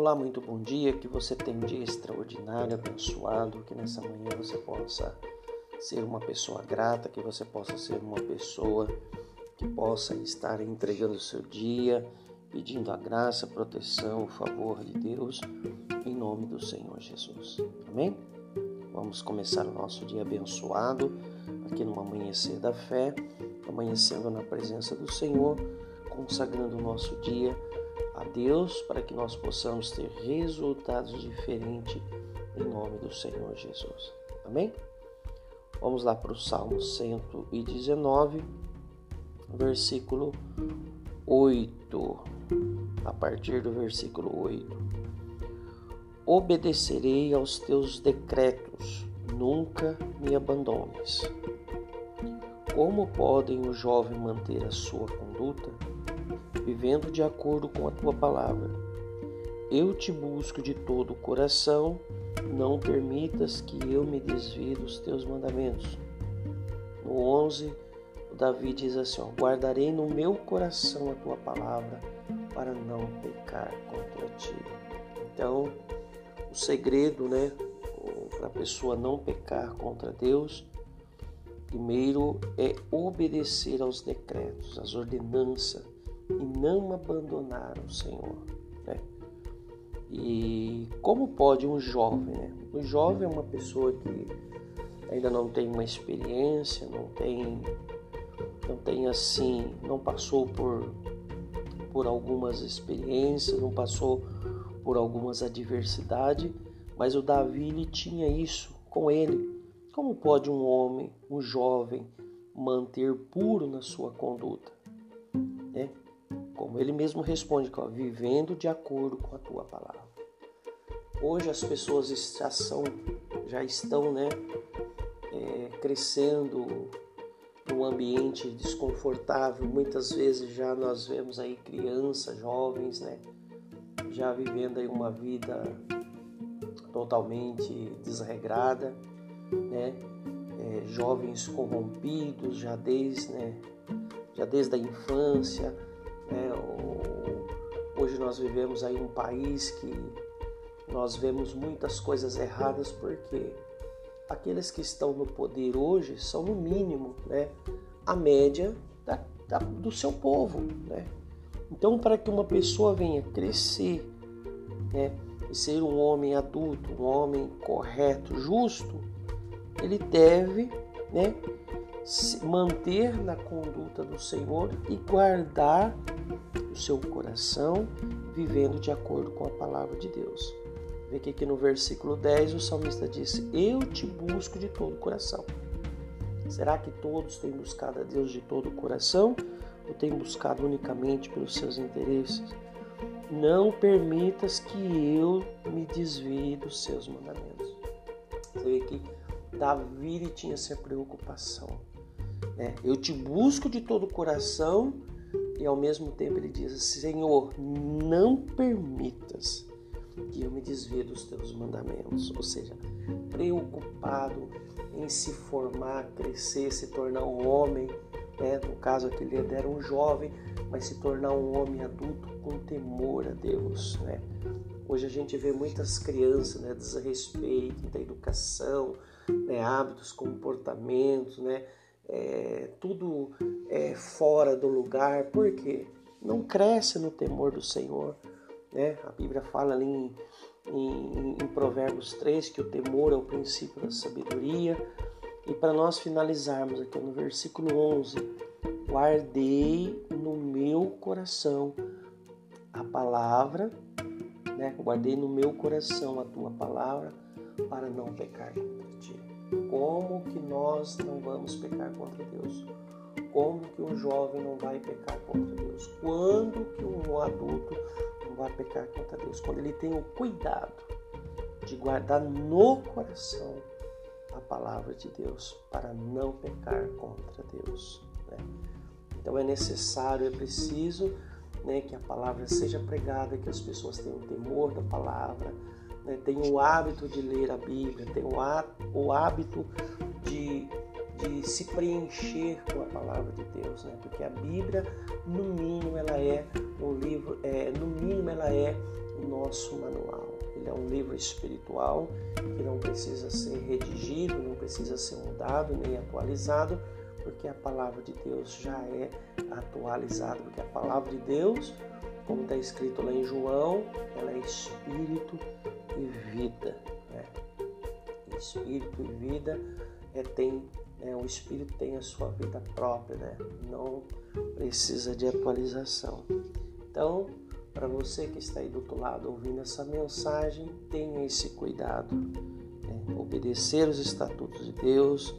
Olá, muito bom dia. Que você tenha um dia extraordinário, abençoado. Que nessa manhã você possa ser uma pessoa grata, que você possa ser uma pessoa que possa estar entregando o seu dia, pedindo a graça, a proteção, o favor de Deus, em nome do Senhor Jesus. Amém? Vamos começar o nosso dia abençoado, aqui no Amanhecer da Fé, amanhecendo na presença do Senhor, consagrando o nosso dia a Deus para que nós possamos ter resultados diferentes em nome do Senhor Jesus. Amém? Vamos lá para o Salmo 119, versículo 8. A partir do versículo 8. Obedecerei aos teus decretos, nunca me abandones. Como podem o jovem manter a sua conduta? Vivendo de acordo com a tua palavra. Eu te busco de todo o coração, não permitas que eu me desvie dos teus mandamentos. No 11, o Davi diz assim: ó, Guardarei no meu coração a tua palavra para não pecar contra ti. Então, o segredo, né, para a pessoa não pecar contra Deus, primeiro é obedecer aos decretos, às ordenanças e não abandonar o Senhor. Né? E como pode um jovem, né? O jovem é uma pessoa que ainda não tem uma experiência, não tem, não tem assim, não passou por, por algumas experiências, não passou por algumas adversidades, mas o Davi ele tinha isso com ele. Como pode um homem, um jovem, manter puro na sua conduta? Né? Como ele mesmo responde, vivendo de acordo com a tua palavra. Hoje as pessoas já são, já estão, né, é, crescendo num ambiente desconfortável. Muitas vezes já nós vemos aí crianças, jovens, né, já vivendo aí uma vida totalmente desregrada, né, é, jovens corrompidos já desde, né, já desde a infância né? Hoje nós vivemos aí um país que nós vemos muitas coisas erradas porque aqueles que estão no poder hoje são no mínimo né, a média da, da, do seu povo. Né? Então, para que uma pessoa venha crescer né, e ser um homem adulto, um homem correto, justo, ele deve né, se manter na conduta do Senhor e guardar o seu coração, vivendo de acordo com a palavra de Deus. Vê que aqui no versículo 10 o salmista disse: Eu te busco de todo o coração. Será que todos têm buscado a Deus de todo o coração ou têm buscado unicamente pelos seus interesses? Não permitas que eu me desvie dos seus mandamentos. Você vê que Davi tinha essa preocupação. Né? Eu te busco de todo o coração e ao mesmo tempo ele diz: Senhor, não permitas que eu me desvie dos teus mandamentos. Ou seja, preocupado em se formar, crescer, se tornar um homem. Né? No caso aqui ele era um jovem, mas se tornar um homem adulto com temor a Deus. Né? Hoje a gente vê muitas crianças né, desrespeito da educação, né, hábitos, comportamentos, né? É, tudo é, fora do lugar, porque não cresce no temor do Senhor. Né? A Bíblia fala ali em, em, em Provérbios 3 que o temor é o princípio da sabedoria. E para nós finalizarmos aqui no versículo 11, guardei no meu coração a palavra, né? guardei no meu coração a tua palavra para não pecar contra ti. Como que nós não vamos pecar contra Deus? Como que um jovem não vai pecar contra Deus? Quando que um adulto não vai pecar contra Deus? Quando ele tem o cuidado de guardar no coração a palavra de Deus para não pecar contra Deus. Né? Então é necessário, é preciso né, que a palavra seja pregada, que as pessoas tenham temor da palavra, né, tem o hábito de ler a Bíblia, tem o hábito de, de se preencher com a palavra de Deus, né? Porque a Bíblia, no mínimo, ela é um livro, é, no mínimo, ela é o nosso manual. Ele é um livro espiritual que não precisa ser redigido, não precisa ser mudado nem atualizado, porque a palavra de Deus já é atualizada, porque a palavra de Deus, como está escrito lá em João, ela é espírito e vida. Né? Espírito e vida é, tem né, o espírito tem a sua vida própria, né? não precisa de atualização. Então, para você que está aí do outro lado ouvindo essa mensagem, tenha esse cuidado, né? obedecer os estatutos de Deus,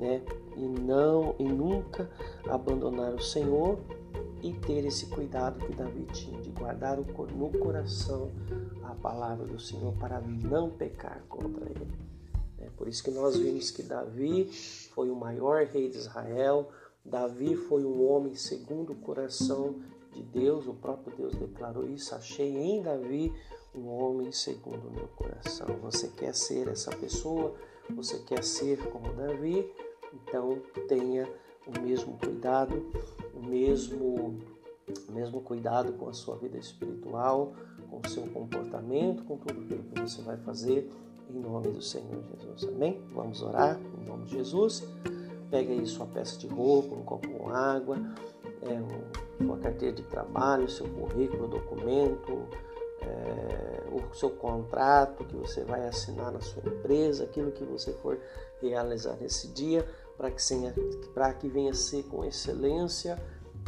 né? E não e nunca abandonar o Senhor e ter esse cuidado que Davi tinha de guardar no coração palavra do Senhor para não pecar contra ele. É por isso que nós vimos que Davi foi o maior rei de Israel. Davi foi um homem segundo o coração de Deus. O próprio Deus declarou isso. Achei em Davi um homem segundo o meu coração. Você quer ser essa pessoa? Você quer ser como Davi? Então tenha o mesmo cuidado, o mesmo, mesmo cuidado com a sua vida espiritual, com o seu comportamento, com tudo aquilo que você vai fazer em nome do Senhor Jesus. Amém? Vamos orar em nome de Jesus. Pega aí sua peça de roupa, um copo com água, é, sua carteira de trabalho, seu currículo, documento, é, o seu contrato que você vai assinar na sua empresa, aquilo que você for realizar nesse dia, para que, que venha ser com excelência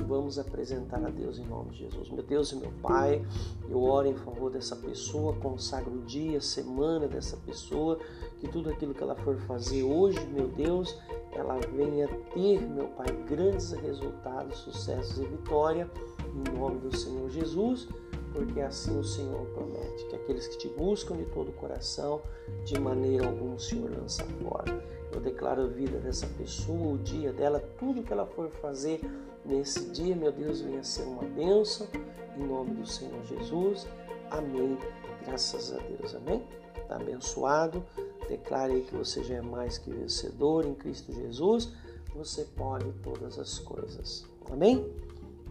vamos apresentar a Deus em nome de Jesus. Meu Deus e meu Pai, eu oro em favor dessa pessoa, consagro o dia, semana dessa pessoa, que tudo aquilo que ela for fazer hoje, meu Deus, ela venha ter, meu Pai, grandes resultados, sucessos e vitória, em nome do Senhor Jesus porque assim o Senhor promete que aqueles que te buscam de todo o coração, de maneira alguma o Senhor lança fora. Eu declaro a vida dessa pessoa, o dia dela, tudo que ela for fazer nesse dia, meu Deus, venha ser uma bênção, em nome do Senhor Jesus. Amém. Graças a Deus. Amém. Está abençoado. Declare aí que você já é mais que vencedor em Cristo Jesus. Você pode todas as coisas. Amém?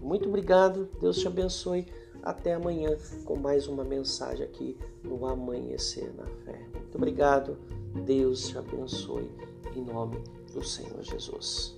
Muito obrigado. Deus te abençoe. Até amanhã com mais uma mensagem aqui no Amanhecer na Fé. Muito obrigado. Deus te abençoe em nome do Senhor Jesus.